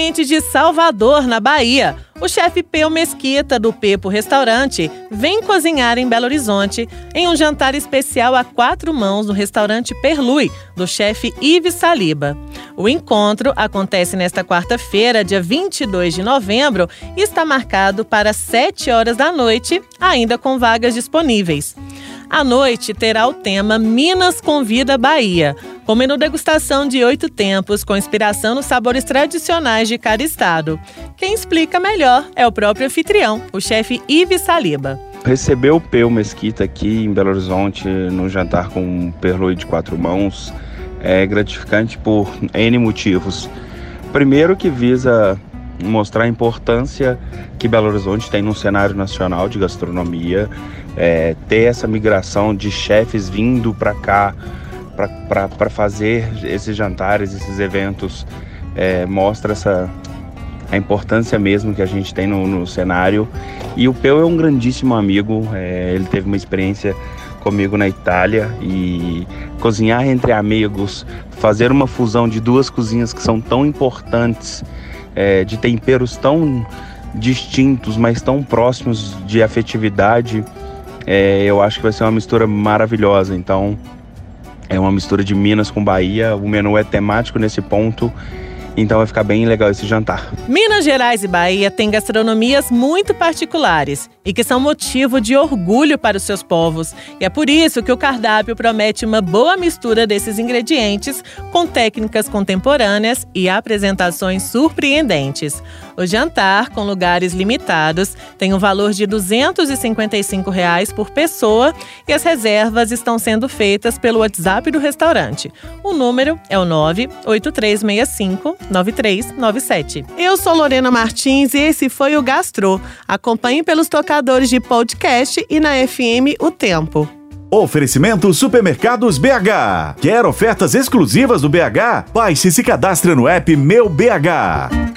Diretamente de Salvador, na Bahia, o chefe Peu Mesquita, do Pepo Restaurante, vem cozinhar em Belo Horizonte em um jantar especial a quatro mãos no restaurante Perlui, do chefe Yves Saliba. O encontro acontece nesta quarta-feira, dia 22 de novembro, e está marcado para 7 horas da noite, ainda com vagas disponíveis. A noite terá o tema Minas Convida Bahia, com menu degustação de oito tempos, com inspiração nos sabores tradicionais de cada estado. Quem explica melhor é o próprio anfitrião, o chefe Ives Saliba. Receber o Peu Mesquita aqui em Belo Horizonte, no jantar com um perloi de quatro mãos, é gratificante por N motivos. Primeiro que visa mostrar a importância que Belo Horizonte tem no cenário nacional de gastronomia, é, ter essa migração de chefes vindo para cá para fazer esses jantares, esses eventos, é, mostra essa a importância mesmo que a gente tem no, no cenário. E o Peu é um grandíssimo amigo, é, ele teve uma experiência comigo na Itália e cozinhar entre amigos, fazer uma fusão de duas cozinhas que são tão importantes, é, de temperos tão distintos, mas tão próximos de afetividade, é, eu acho que vai ser uma mistura maravilhosa. Então, é uma mistura de Minas com Bahia. O menu é temático nesse ponto então vai ficar bem legal esse jantar. Minas Gerais e Bahia têm gastronomias muito particulares e que são motivo de orgulho para os seus povos. E é por isso que o cardápio promete uma boa mistura desses ingredientes com técnicas contemporâneas e apresentações surpreendentes. O jantar, com lugares limitados, tem um valor de 255 reais por pessoa e as reservas estão sendo feitas pelo WhatsApp do restaurante. O número é o 98365 9397. Eu sou Lorena Martins e esse foi o Gastro. Acompanhe pelos tocadores de podcast e na FM O Tempo. Oferecimento Supermercados BH. Quer ofertas exclusivas do BH? Baixe e se cadastre no app Meu BH.